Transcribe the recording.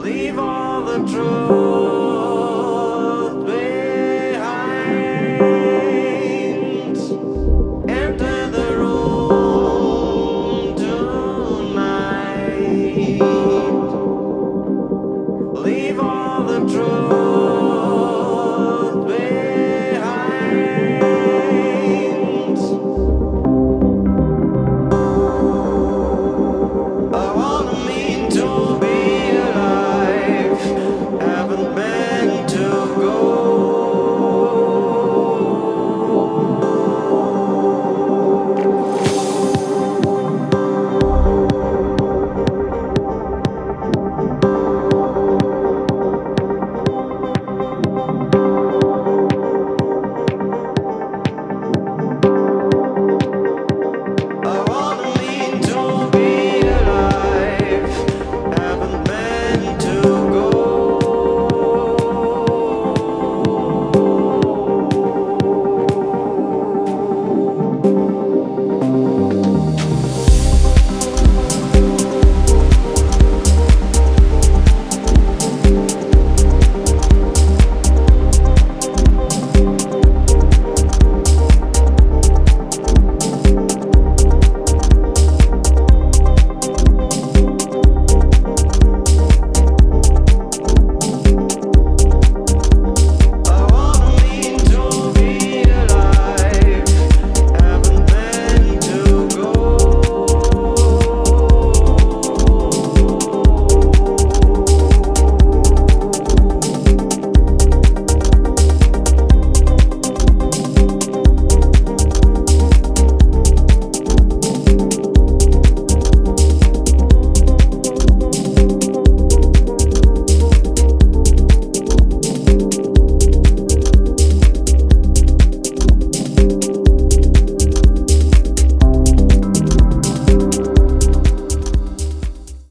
leave all the truth behind. Enter the room tonight. Leave all the truth.